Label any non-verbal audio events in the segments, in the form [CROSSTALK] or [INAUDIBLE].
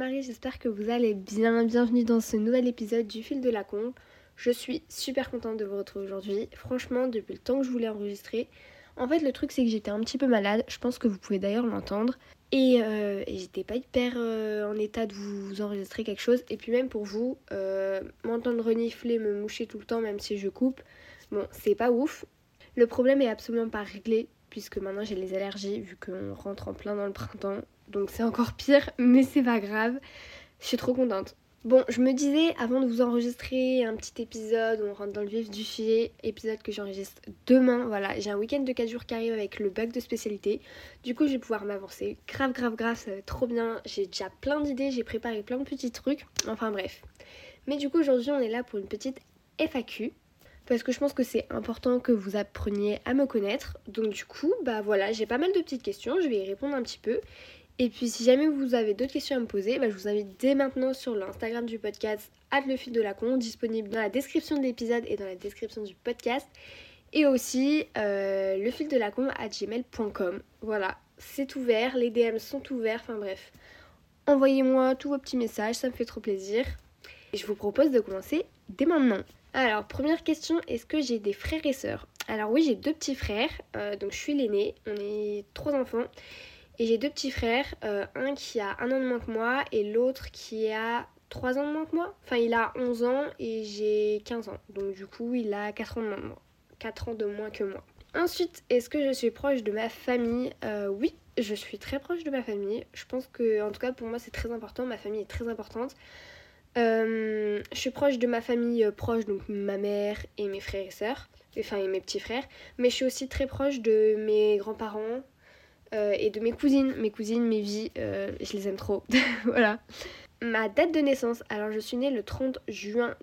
Marie, j'espère que vous allez bien. Bienvenue dans ce nouvel épisode du fil de la con. Je suis super contente de vous retrouver aujourd'hui. Franchement, depuis le temps que je voulais enregistrer. En fait, le truc c'est que j'étais un petit peu malade. Je pense que vous pouvez d'ailleurs l'entendre. Et, euh, j'étais pas hyper euh, en état de vous enregistrer quelque chose. Et puis même pour vous, euh, m'entendre renifler, me moucher tout le temps, même si je coupe, bon, c'est pas ouf. Le problème est absolument pas réglé puisque maintenant j'ai les allergies vu qu'on rentre en plein dans le printemps. Donc c'est encore pire, mais c'est pas grave. Je suis trop contente. Bon, je me disais avant de vous enregistrer un petit épisode où on rentre dans le vif du sujet, épisode que j'enregistre demain. Voilà, j'ai un week-end de 4 jours qui arrive avec le bac de spécialité. Du coup, je vais pouvoir m'avancer. Grave, grave, grave, ça va être trop bien. J'ai déjà plein d'idées, j'ai préparé plein de petits trucs. Enfin bref. Mais du coup, aujourd'hui, on est là pour une petite FAQ parce que je pense que c'est important que vous appreniez à me connaître. Donc du coup, bah voilà, j'ai pas mal de petites questions, je vais y répondre un petit peu. Et puis si jamais vous avez d'autres questions à me poser, bah, je vous invite dès maintenant sur l'Instagram du podcast, le fil de la con, disponible dans la description de l'épisode et dans la description du podcast. Et aussi euh, le fil de la con à gmail.com. Voilà, c'est ouvert, les DM sont ouverts, enfin bref. Envoyez-moi tous vos petits messages, ça me fait trop plaisir. Et je vous propose de commencer dès maintenant. Alors, première question, est-ce que j'ai des frères et sœurs? Alors oui, j'ai deux petits frères, euh, donc je suis l'aînée, on est trois enfants. Et j'ai deux petits frères, euh, un qui a un an de moins que moi et l'autre qui a trois ans de moins que moi. Enfin, il a 11 ans et j'ai 15 ans. Donc du coup, il a 4 ans de moins que moi. 4 ans de moins que moi. Ensuite, est-ce que je suis proche de ma famille? Euh, Oui, je suis très proche de ma famille. Je pense que, en tout cas, pour moi, c'est très important. Ma famille est très importante. Euh, je suis proche de ma famille proche, donc ma mère et mes frères et sœurs, enfin et mes petits frères, mais je suis aussi très proche de mes grands-parents euh, et de mes cousines, mes cousines, mes vies, je les aime trop, [LAUGHS] voilà. Ma date de naissance, alors je suis née le 30 juin,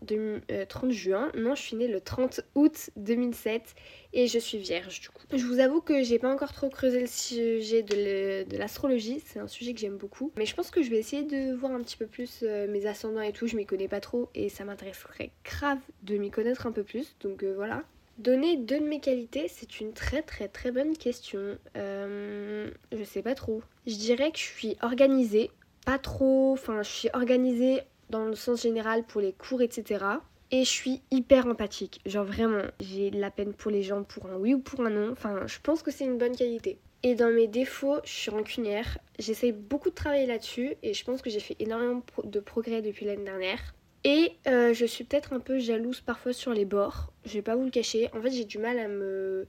30 juin, non je suis née le 30 août 2007 et je suis vierge du coup. Je vous avoue que j'ai pas encore trop creusé le sujet de l'astrologie, c'est un sujet que j'aime beaucoup. Mais je pense que je vais essayer de voir un petit peu plus euh, mes ascendants et tout, je m'y connais pas trop et ça m'intéresserait grave de m'y connaître un peu plus, donc euh, voilà. Donner deux de mes qualités, c'est une très très très bonne question. Euh, je sais pas trop. Je dirais que je suis organisée, pas trop, enfin je suis organisée dans le sens général pour les cours, etc. Et je suis hyper empathique. Genre vraiment, j'ai de la peine pour les gens pour un oui ou pour un non. Enfin, je pense que c'est une bonne qualité. Et dans mes défauts, je suis rancunière. J'essaye beaucoup de travailler là-dessus et je pense que j'ai fait énormément de progrès depuis l'année dernière. Et euh, je suis peut-être un peu jalouse parfois sur les bords. Je vais pas vous le cacher. En fait, j'ai du mal à me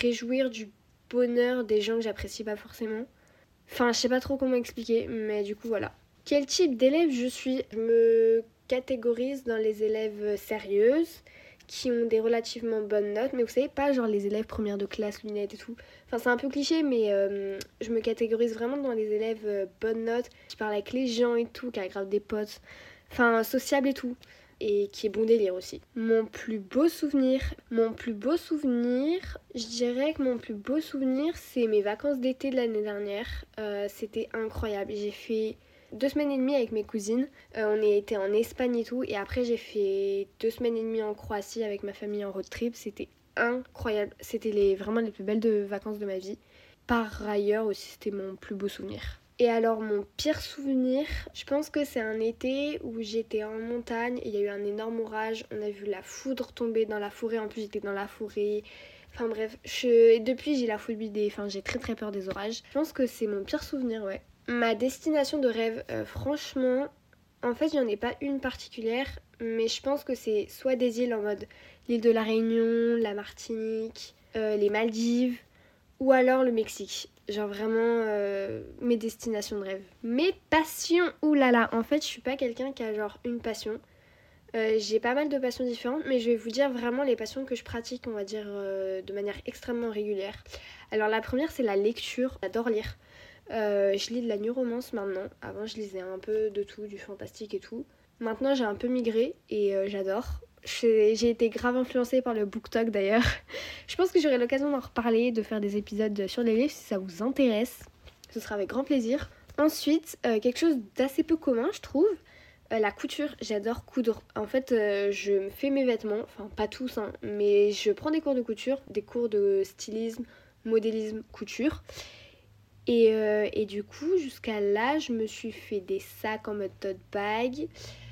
réjouir du bonheur des gens que j'apprécie pas forcément. Enfin, je sais pas trop comment expliquer, mais du coup, voilà. Quel type d'élève je suis? Je me catégorise dans les élèves sérieuses qui ont des relativement bonnes notes, mais vous savez pas genre les élèves première de classe, lunettes et tout. Enfin c'est un peu cliché, mais euh, je me catégorise vraiment dans les élèves euh, bonnes notes, qui parlent avec les gens et tout, qui aggravent des potes, enfin sociable et tout, et qui est bon délire aussi. Mon plus beau souvenir, mon plus beau souvenir, je dirais que mon plus beau souvenir c'est mes vacances d'été de l'année dernière. Euh, c'était incroyable, j'ai fait deux semaines et demie avec mes cousines. Euh, on été en Espagne et tout. Et après, j'ai fait deux semaines et demie en Croatie avec ma famille en road trip. C'était incroyable. C'était les, vraiment les plus belles de vacances de ma vie. Par ailleurs aussi, c'était mon plus beau souvenir. Et alors, mon pire souvenir, je pense que c'est un été où j'étais en montagne. Il y a eu un énorme orage. On a vu la foudre tomber dans la forêt. En plus, j'étais dans la forêt. Enfin bref, depuis j'ai la phobie des... Enfin j'ai très très peur des orages. Je pense que c'est mon pire souvenir, ouais. Ma destination de rêve, euh, franchement, en fait, il n'y en ai pas une particulière, mais je pense que c'est soit des îles en mode l'île de la Réunion, la Martinique, euh, les Maldives, ou alors le Mexique. Genre vraiment euh, mes destinations de rêve. Mes passions, oulala, en fait, je suis pas quelqu'un qui a genre une passion. j'ai pas mal de passions différentes, mais je vais vous dire vraiment les passions que je pratique, on va dire, de manière extrêmement régulière. Alors la première, c'est la lecture. J'adore lire. Euh, je lis de la new romance maintenant. Avant, je lisais un peu de tout, du fantastique et tout. Maintenant, j'ai un peu migré et euh, j'adore. J'ai été grave influencée par le BookTok d'ailleurs. [LAUGHS] je pense que j'aurai l'occasion d'en reparler, de faire des épisodes sur les livres si ça vous intéresse. Ce sera avec grand plaisir. Ensuite, euh, quelque chose d'assez peu commun, je trouve. la couture, j'adore coudre. En fait, je me fais mes vêtements, enfin pas tous, hein, mais je prends des cours de couture, des cours de stylisme, modélisme, couture. Et, euh, et du coup, jusqu'à là, je me suis fait des sacs en mode tote bag.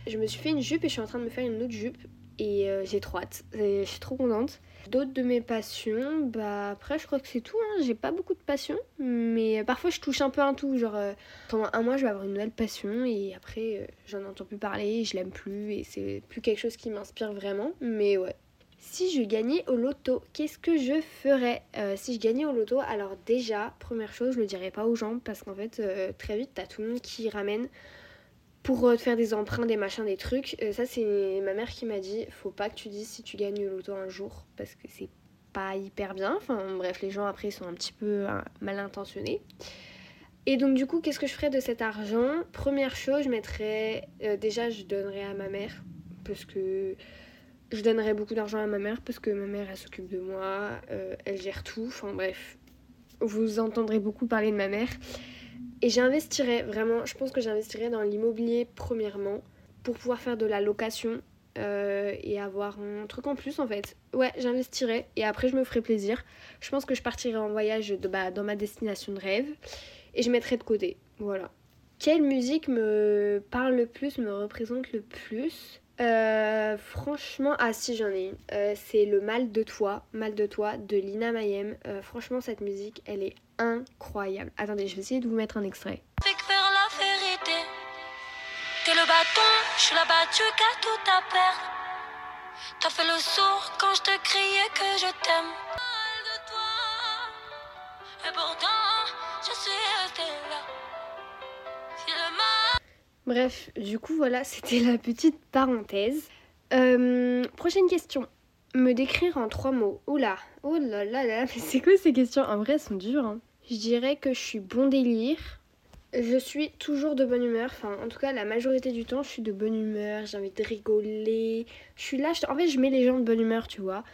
Je me suis fait une jupe et je suis en train de me faire une autre jupe. Et euh, j'ai trop hâte. Je suis trop contente. D'autres de mes passions, bah après je crois que c'est tout. Hein. J'ai pas beaucoup de passions, mais parfois je touche un peu un tout. Genre euh, pendant un mois je vais avoir une nouvelle passion et après euh, j'en entends plus parler, je l'aime plus et c'est plus quelque chose qui m'inspire vraiment. Mais ouais. Si je gagnais au loto, qu'est-ce que je ferais Si je gagnais au loto, alors déjà, première chose, je le dirais pas aux gens parce qu'en fait très vite t'as tout le monde qui ramène pour te faire des emprunts, des machins, des trucs. Euh, ça, c'est ma mère qui m'a dit faut pas que tu dises si tu gagnes le loto un jour parce que c'est pas hyper bien. Enfin, bref, les gens après sont un petit peu hein, mal intentionnés. Et donc, du coup, qu'est-ce que je ferais de cet argent? Première chose, je mettrais. Euh, déjà, je donnerais à ma mère parce que. Je donnerais beaucoup d'argent à ma mère parce que ma mère elle s'occupe de moi, euh, elle gère tout. Enfin bref, vous entendrez beaucoup parler de ma mère. Et j'investirais vraiment, je pense que j'investirais dans l'immobilier premièrement pour pouvoir faire de la location euh, et avoir un truc en plus en fait. Ouais, j'investirais et après je me ferais plaisir. Je pense que je partirais en voyage de, bah, dans ma destination de rêve et je mettrais de côté. Voilà. Quelle musique me parle le plus, me représente le plus? Euh, franchement, ah si j'en ai une. Euh, c'est le Mal de toi, Mal de toi de Lina Mayem. Franchement, cette musique, elle est incroyable. Attendez, je vais essayer de vous mettre un extrait. vers la vérité. T'es le bâton, je suis la battue qu'à tout à perdre. T'as fait le sourd quand je te criais que je t'aime. Mal de toi, et pourtant, je suis restée là. Si le mal Bref, du coup, voilà, [LAUGHS] c'était la petite parenthèse. Euh, prochaine question. Me décrire en trois mots. Oula, oh là là là, mais c'est quoi ces questions? En vrai, elles sont dures. hein. Je dirais que je suis bon délire. Je suis toujours de bonne humeur. Enfin, en tout cas, la majorité du temps, je suis de bonne humeur. J'ai envie de rigoler. Je suis là. En fait, je mets les gens de bonne humeur, tu vois.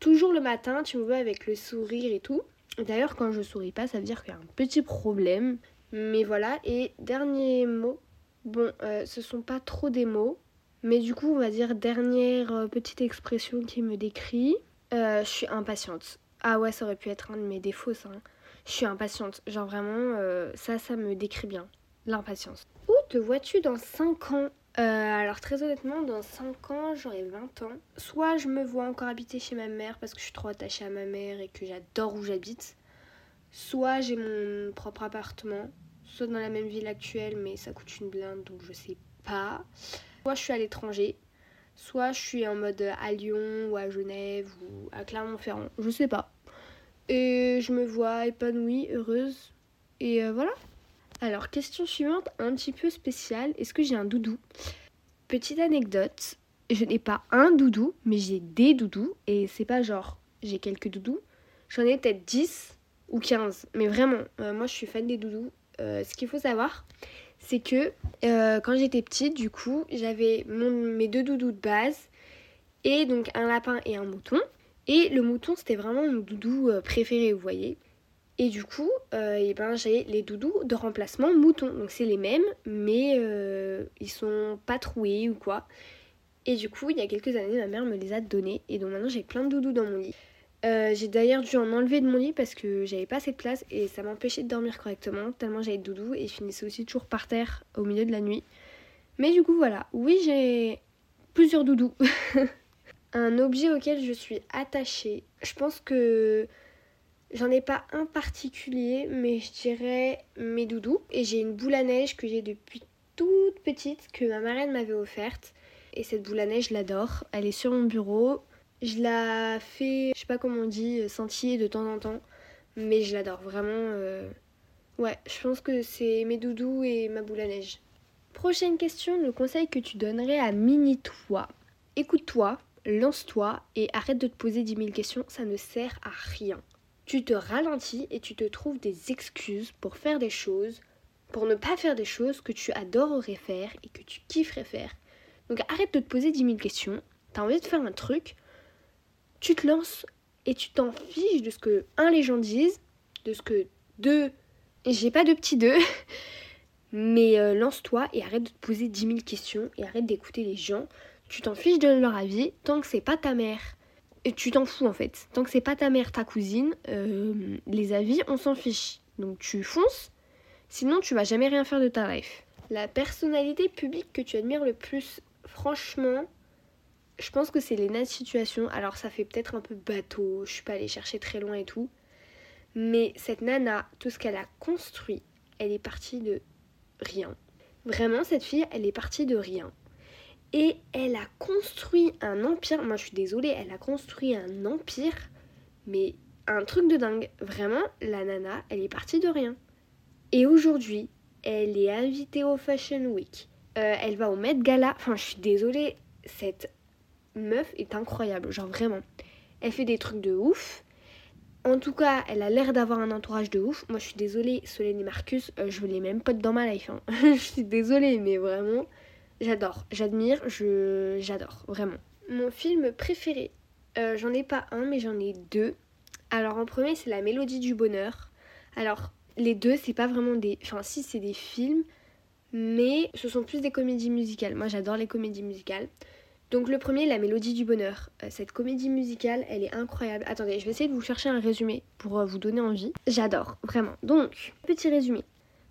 Toujours le matin, tu me vois avec le sourire et tout. D'ailleurs, quand je souris pas, ça veut dire qu'il y a un petit problème. Mais voilà. Et dernier mot. Bon, euh, ce sont pas trop des mots. Mais du coup, on va dire dernière euh, petite expression qui me décrit. Euh, je suis impatiente. Ah ouais, ça aurait pu être un de mes défauts, hein. Je suis impatiente. Genre vraiment, euh, ça, ça me décrit bien. L'impatience. Où te vois-tu dans 5 ans? Euh, Alors très honnêtement, dans 5 ans, j'aurai 20 ans. Soit je me vois encore habiter chez ma mère parce que je suis trop attachée à ma mère et que j'adore où j'habite. Soit j'ai mon propre appartement. Soit dans la même ville actuelle, mais ça coûte une blinde, donc je sais pas. Soit je suis à l'étranger. Soit je suis en mode à Lyon ou à Genève ou à Clermont-Ferrand. Je sais pas. Et je me vois épanouie, heureuse. Et euh, voilà. Alors, question suivante, un petit peu spéciale. Est-ce que j'ai un doudou? Petite anecdote, je n'ai pas un doudou, mais j'ai des doudous. Et c'est pas genre j'ai quelques doudous. J'en ai peut-être 10 ou 15. Mais vraiment, euh, moi je suis fan des doudous. Euh, ce qu'il faut savoir, c'est que quand j'étais petite, du coup, j'avais mes deux doudous de base. Et donc un lapin et un mouton. Et le mouton, c'était vraiment mon doudou euh, préféré, vous voyez. Et du coup, euh, eh ben, j'ai les doudous de remplacement mouton. Donc c'est les mêmes, mais euh, ils sont pas troués ou quoi. Et du coup, il y a quelques années, ma mère me les a donnés. Et donc maintenant, j'ai plein de doudous dans mon lit. J'ai d'ailleurs dû en enlever de mon lit parce que j'avais pas assez de place et ça m'empêchait de dormir correctement, tellement j'avais de doudous et je finissais aussi toujours par terre au milieu de la nuit. Mais du coup, voilà. Oui, j'ai plusieurs doudous. [LAUGHS] un objet auquel je suis attachée. Je pense que j'en ai pas un particulier, mais je dirais mes doudous. Et j'ai une boule à neige que j'ai depuis toute petite que ma marraine m'avait offerte. Et cette boule à neige, je l'adore. Elle est sur mon bureau. Je la fais, je sais pas comment on dit, scintiller de temps en temps. Mais je l'adore vraiment. euh, Ouais, je pense que c'est mes doudous et ma boule à neige. Prochaine question, le conseil que tu donnerais à mini-toi. Écoute-toi, lance-toi et arrête de te poser 10 000 questions, ça ne sert à rien. Tu te ralentis et tu te trouves des excuses pour faire des choses, pour ne pas faire des choses que tu adorerais faire et que tu kifferais faire. Donc arrête de te poser 10 000 questions, t'as envie de faire un truc, tu te lances et tu t'en fiches de ce que, un, les gens disent, de ce que, deux, j'ai pas de petit deux, [LAUGHS] mais euh, lance-toi et arrête de te poser 10 000 questions et arrête d'écouter les gens. Tu t'en fiches de leur avis tant que c'est pas ta mère. Et tu t'en fous en fait. Tant que c'est pas ta mère, ta cousine, euh, les avis, on s'en fiche. Donc tu fonces, sinon tu vas jamais rien faire de ta life. La personnalité publique que tu admires le plus, franchement, je pense que c'est Lena Situation. Alors ça fait peut-être un peu bateau, je suis pas allée chercher très loin et tout. Mais cette nana, tout ce qu'elle a construit, elle est partie de rien. Vraiment, cette fille, elle est partie de rien. Et elle a construit un empire. Moi, je suis désolée, elle a construit un empire. Mais un truc de dingue. Vraiment, la nana, elle est partie de rien. Et aujourd'hui, elle est invitée au Fashion Week. Euh, elle va au Met Gala. Enfin, je suis désolée, cette meuf est incroyable. Genre vraiment. Elle fait des trucs de ouf. En tout cas, elle a l'air d'avoir un entourage de ouf. Moi, je suis désolée, Solène et Marcus, euh, je veux les même potes dans ma life. Hein. [LAUGHS] je suis désolée, mais vraiment, j'adore. J'admire, je j'adore, vraiment. Mon film préféré, euh, j'en ai pas un, mais j'en ai deux. Alors, en premier, c'est La Mélodie du Bonheur. Alors, les deux, c'est pas vraiment des. Enfin, si, c'est des films, mais ce sont plus des comédies musicales. Moi, j'adore les comédies musicales. Donc le premier, La Mélodie du Bonheur. Euh, cette comédie musicale, elle est incroyable. Attendez, je vais essayer de vous chercher un résumé pour euh, vous donner envie. J'adore, vraiment. Donc, petit résumé.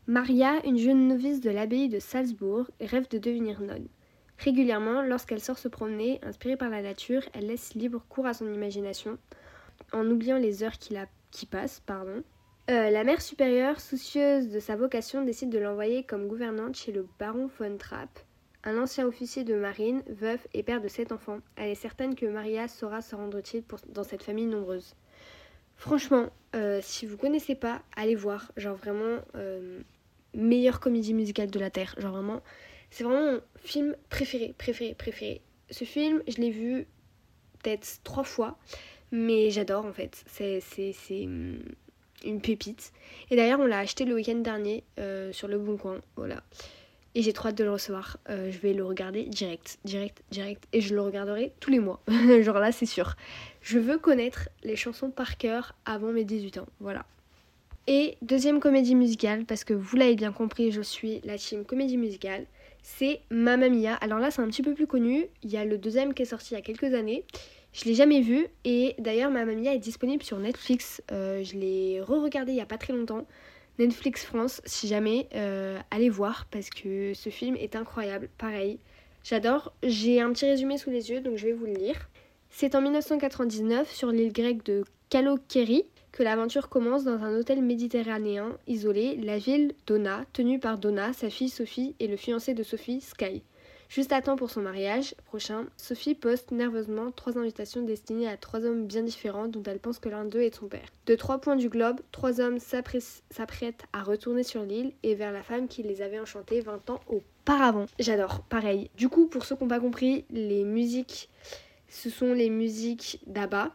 Maria, une jeune novice de l'abbaye de Salzbourg, rêve de devenir nonne. Régulièrement, lorsqu'elle sort se promener, inspirée par la nature, elle laisse libre cours à son imagination, en oubliant les heures qui, passent. Pardon. Euh, la mère supérieure, soucieuse de sa vocation, décide de l'envoyer comme gouvernante chez le baron von Trapp, un ancien officier de marine, veuf et père de sept enfants. Elle est certaine que Maria saura se rendre utile dans cette famille nombreuse. Franchement, euh, si vous connaissez pas, allez voir. Genre vraiment, euh, meilleure comédie musicale de la Terre. Genre vraiment, c'est vraiment mon film préféré, préféré, préféré. Ce film, je l'ai vu peut-être trois fois, mais j'adore en fait. C'est hum, une pépite. Et d'ailleurs, on l'a acheté le week-end dernier euh, sur le Bon Coin. Voilà. Et j'ai trop hâte de le recevoir. Euh, je vais le regarder direct, direct, direct. Et je le regarderai tous les mois. [LAUGHS] Genre là, c'est sûr. Je veux connaître les chansons par cœur avant mes 18 ans. Voilà. Et deuxième comédie musicale, parce que vous l'avez bien compris, je suis la team comédie musicale, c'est Mamma Mia. Alors là, c'est un petit peu plus connu. Il y a le deuxième qui est sorti il y a quelques années. Je l'ai jamais vu et d'ailleurs Mamma Mia est disponible sur Netflix. Euh, je l'ai re-regardé il y a pas très longtemps. Netflix France, si jamais, euh, allez voir parce que ce film est incroyable. Pareil, j'adore. J'ai un petit résumé sous les yeux donc je vais vous le lire. C'est en 1999 sur l'île grecque de Kalokeri que l'aventure commence dans un hôtel méditerranéen isolé, la ville Donna, tenue par Donna, sa fille Sophie et le fiancé de Sophie, Sky. Juste à temps pour son mariage prochain, Sophie poste nerveusement trois invitations destinées à trois hommes bien différents dont elle pense que l'un d'eux est son père. De trois points du globe, trois hommes s'apprêtent à retourner sur l'île et vers la femme qui les avait enchantés 20 ans auparavant. J'adore, pareil. Du coup, pour ceux qui n'ont pas compris, les musiques, ce sont les musiques d'Abba.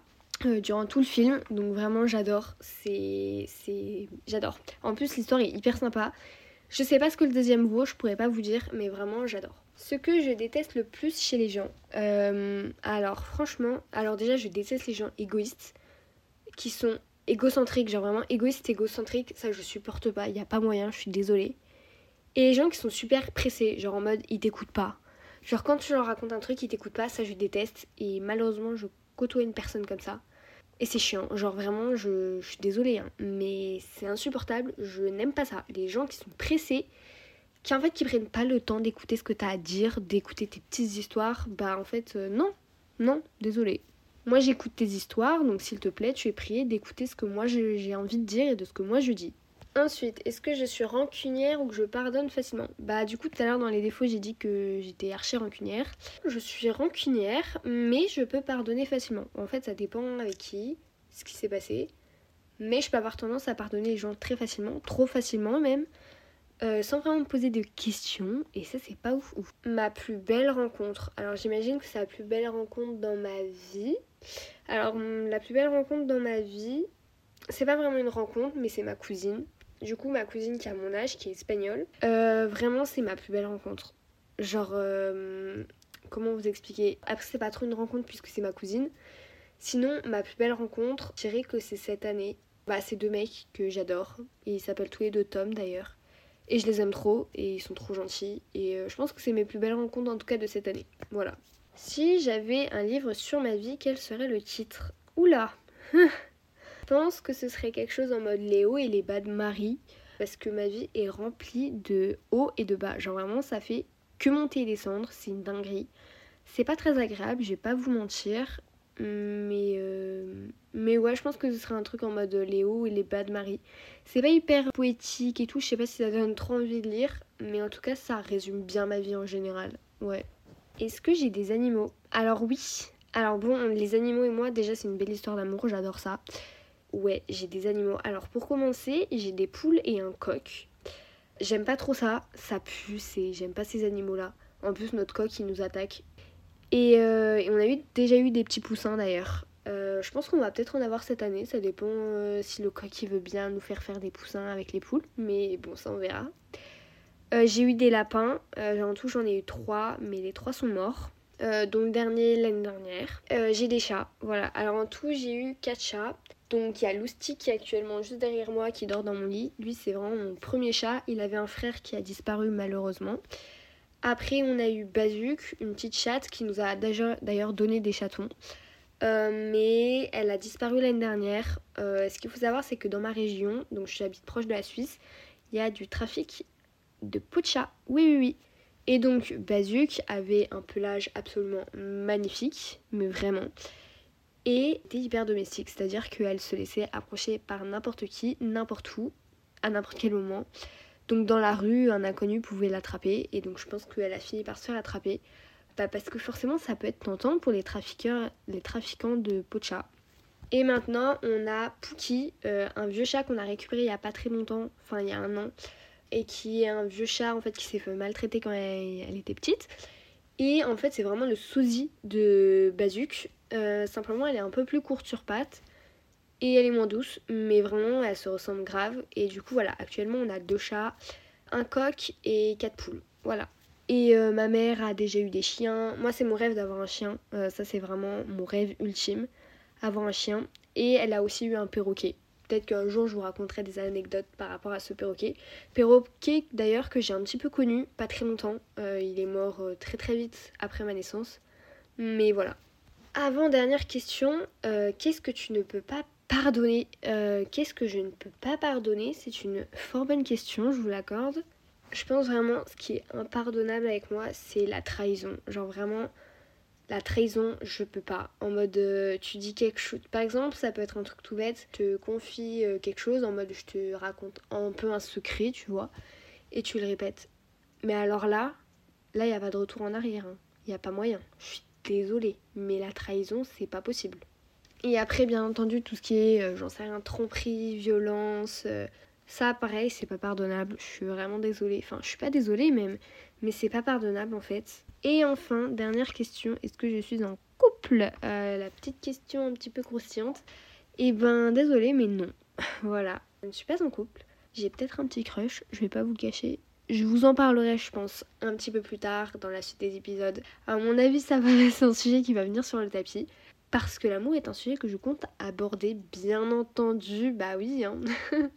Euh, durant tout le film, donc vraiment j'adore, c'est... j'adore. En plus l'histoire est hyper sympa, je sais pas ce que le deuxième vaut, je pourrais pas vous dire, mais vraiment j'adore. Ce que je déteste le plus chez les gens, euh, alors franchement, alors déjà je déteste les gens égoïstes, qui sont égocentriques, genre vraiment égoïstes, égocentriques, ça je supporte pas, il n'y a pas moyen, je suis désolée. Et les gens qui sont super pressés, genre en mode ils t'écoutent pas. Genre quand tu leur racontes un truc, ils t'écoutent pas, ça je déteste, et malheureusement je côtoie une personne comme ça. Et c'est chiant, genre vraiment, je, suis désolée, hein, mais c'est insupportable, je n'aime pas ça. Les gens qui sont pressés, qui en fait qui prennent pas le temps d'écouter ce que tu as à dire, d'écouter tes petites histoires, bah en fait, euh, non, non, désolé. Moi j'écoute tes histoires, donc s'il te plaît, tu es prié d'écouter ce que moi j'ai envie de dire et de ce que moi je dis. Ensuite, est-ce que je suis rancunière ou que je pardonne facilement? Bah du coup tout à l'heure dans les défauts j'ai dit que j'étais archi rancunière. Je suis rancunière mais je peux pardonner facilement. En fait ça dépend avec qui, ce qui s'est passé. Mais je peux avoir tendance à pardonner les gens très facilement, trop facilement même, euh, sans vraiment me poser de questions. Et ça c'est pas ouf, ouf. Ma plus belle rencontre. Alors j'imagine que c'est la plus belle rencontre dans ma vie. Alors la plus belle rencontre dans ma vie, c'est pas vraiment une rencontre mais c'est ma cousine. Du coup, ma cousine qui a mon âge, qui est espagnole, euh, vraiment, c'est ma plus belle rencontre. Genre, euh, comment vous expliquer? Après, c'est pas trop une rencontre puisque c'est ma cousine. Sinon, ma plus belle rencontre, je dirais que c'est cette année. Bah, c'est deux mecs que j'adore. Ils s'appellent tous les deux Tom d'ailleurs. Et je les aime trop et ils sont trop gentils. Et euh, je pense que c'est mes plus belles rencontres en tout cas de cette année. Voilà. Si j'avais un livre sur ma vie, quel serait le titre? Oula [LAUGHS] pense que ce serait quelque chose en mode les hauts et les bas de Marie? Parce que ma vie est remplie de hauts et de bas. Genre vraiment, ça fait que monter et descendre. C'est une dinguerie. C'est pas très agréable, je vais pas vous mentir. Mais, euh, mais ouais, je pense que ce serait un truc en mode les hauts et les bas de Marie. C'est pas hyper poétique et tout, je sais pas si ça donne trop envie de lire, mais en tout cas, ça résume bien ma vie en général. Ouais. Est-ce que j'ai des animaux? Alors oui. Alors bon, les animaux et moi, déjà, c'est une belle histoire d'amour, j'adore ça. Ouais, j'ai des animaux. Alors pour commencer, j'ai des poules et un coq. J'aime pas trop ça, ça pue, et j'aime pas ces animaux-là. En plus, notre coq, il nous attaque. Et, euh, on a eu, déjà eu des petits poussins d'ailleurs. Euh, je pense qu'on va peut-être en avoir cette année, ça dépend euh, si le coq il veut bien nous faire faire des poussins avec les poules, mais bon ça on verra. j'ai eu des lapins, en tout j'en ai eu trois, mais les trois sont morts. donc dernier l'année dernière. j'ai des chats, voilà. Alors en tout j'ai eu quatre chats. Donc il y a Lousti qui est actuellement juste derrière moi qui dort dans mon lit. Lui c'est vraiment mon premier chat. Il avait un frère qui a disparu malheureusement. Après, on a eu Bazuk, une petite chatte qui nous a d'ailleurs donné des chatons. Euh, mais elle a disparu l'année dernière. Euh, ce qu'il faut savoir, c'est que dans ma région, donc j'habite proche de la Suisse, il y a du trafic de peau de chat. Oui, oui, oui. Et donc, Bazuk avait un pelage absolument magnifique, mais vraiment. Et était hyper domestique, c'est-à-dire qu'elle se laissait approcher par n'importe qui, n'importe où, à n'importe quel moment. Donc dans la rue, un inconnu pouvait l'attraper et donc je pense qu'elle a fini par se faire attraper. Bah, parce que forcément ça peut être tentant pour les trafiqueurs, les trafiquants de chat. Et maintenant on a Pookie, euh, un vieux chat qu'on a récupéré il y a pas très longtemps, enfin il y a un an, et qui est un vieux chat en fait qui s'est fait maltraiter quand elle, était petite. Et en fait c'est vraiment le sosie de Bazuk. Euh, simplement elle est un peu plus courte sur pattes et elle est moins douce, mais vraiment elle se ressemble grave. Et du coup, voilà, actuellement on a deux chats, un coq et quatre poules. Voilà. Et euh, ma mère a déjà eu des chiens. Moi, c'est mon rêve d'avoir un chien. Euh, ça, c'est vraiment mon rêve ultime, avoir un chien. Et elle a aussi eu un perroquet. Peut-être qu'un jour je vous raconterai des anecdotes par rapport à ce perroquet. Perroquet d'ailleurs que j'ai un petit peu connu, pas très longtemps. Euh, il est mort très très vite après ma naissance. Mais voilà. Avant dernière question, qu'est-ce que tu ne peux pas Pardonner? Euh, qu'est-ce que je ne peux pas pardonner? C'est une fort bonne question, je vous l'accorde. Je pense vraiment ce qui est impardonnable avec moi, c'est la trahison. Genre vraiment, la trahison, je peux pas. En mode, euh, tu dis quelque chose. Par exemple, ça peut être un truc tout bête. Je te confie euh, quelque chose en mode, je te raconte un peu un secret, tu vois. Et tu le répètes. Mais alors là, là, il n'y a pas de retour en arrière. Il hein. n'y a pas moyen. Je suis désolée. Mais la trahison, c'est pas possible. Et après, bien entendu, tout ce qui est, euh, j'en sais rien, tromperie, violence, ça, pareil, c'est pas pardonnable. Je suis vraiment désolée. Enfin, je suis pas désolée même, mais c'est pas pardonnable en fait. Et enfin, dernière question, est-ce que je suis en couple? Euh, La petite question un petit peu croustillante. Eh ben, désolée, mais non. [LAUGHS] voilà, je ne suis pas en couple. J'ai peut-être un petit crush, je vais pas vous le cacher. Je vous en parlerai, je pense, un petit peu plus tard dans la suite des épisodes. À mon avis, ça va, [LAUGHS] c'est un sujet qui va venir sur le tapis parce que l'amour est un sujet que je compte aborder, bien entendu, bah oui. Hein. [LAUGHS]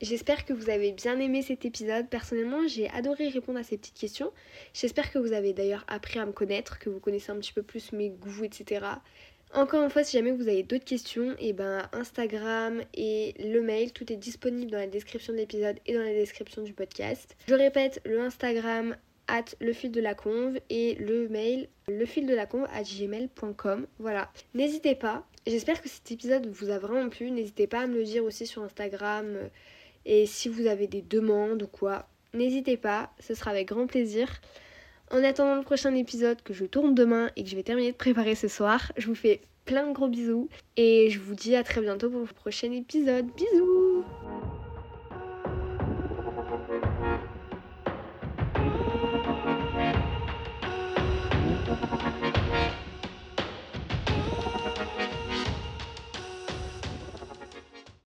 J'espère que vous avez bien aimé cet épisode. Personnellement, j'ai adoré répondre à ces petites questions. J'espère que vous avez d'ailleurs appris à me connaître, que vous connaissez un petit peu plus mes goûts, etc. Encore une fois, si jamais vous avez d'autres questions, et eh ben Instagram et le mail, tout est disponible dans la description de l'épisode et dans la description du podcast. Je répète, le Instagram at le fil de la conve et le mail le fil de la conve at gmail.com. Voilà. N'hésitez pas. J'espère que cet épisode vous a vraiment plu. N'hésitez pas à me le dire aussi sur Instagram. Euh, et si vous avez des demandes ou quoi, n'hésitez pas. Ce sera avec grand plaisir. En attendant le prochain épisode que je tourne demain et que je vais terminer de préparer ce soir, je vous fais plein de gros bisous. Et je vous dis à très bientôt pour le prochain épisode. Bisous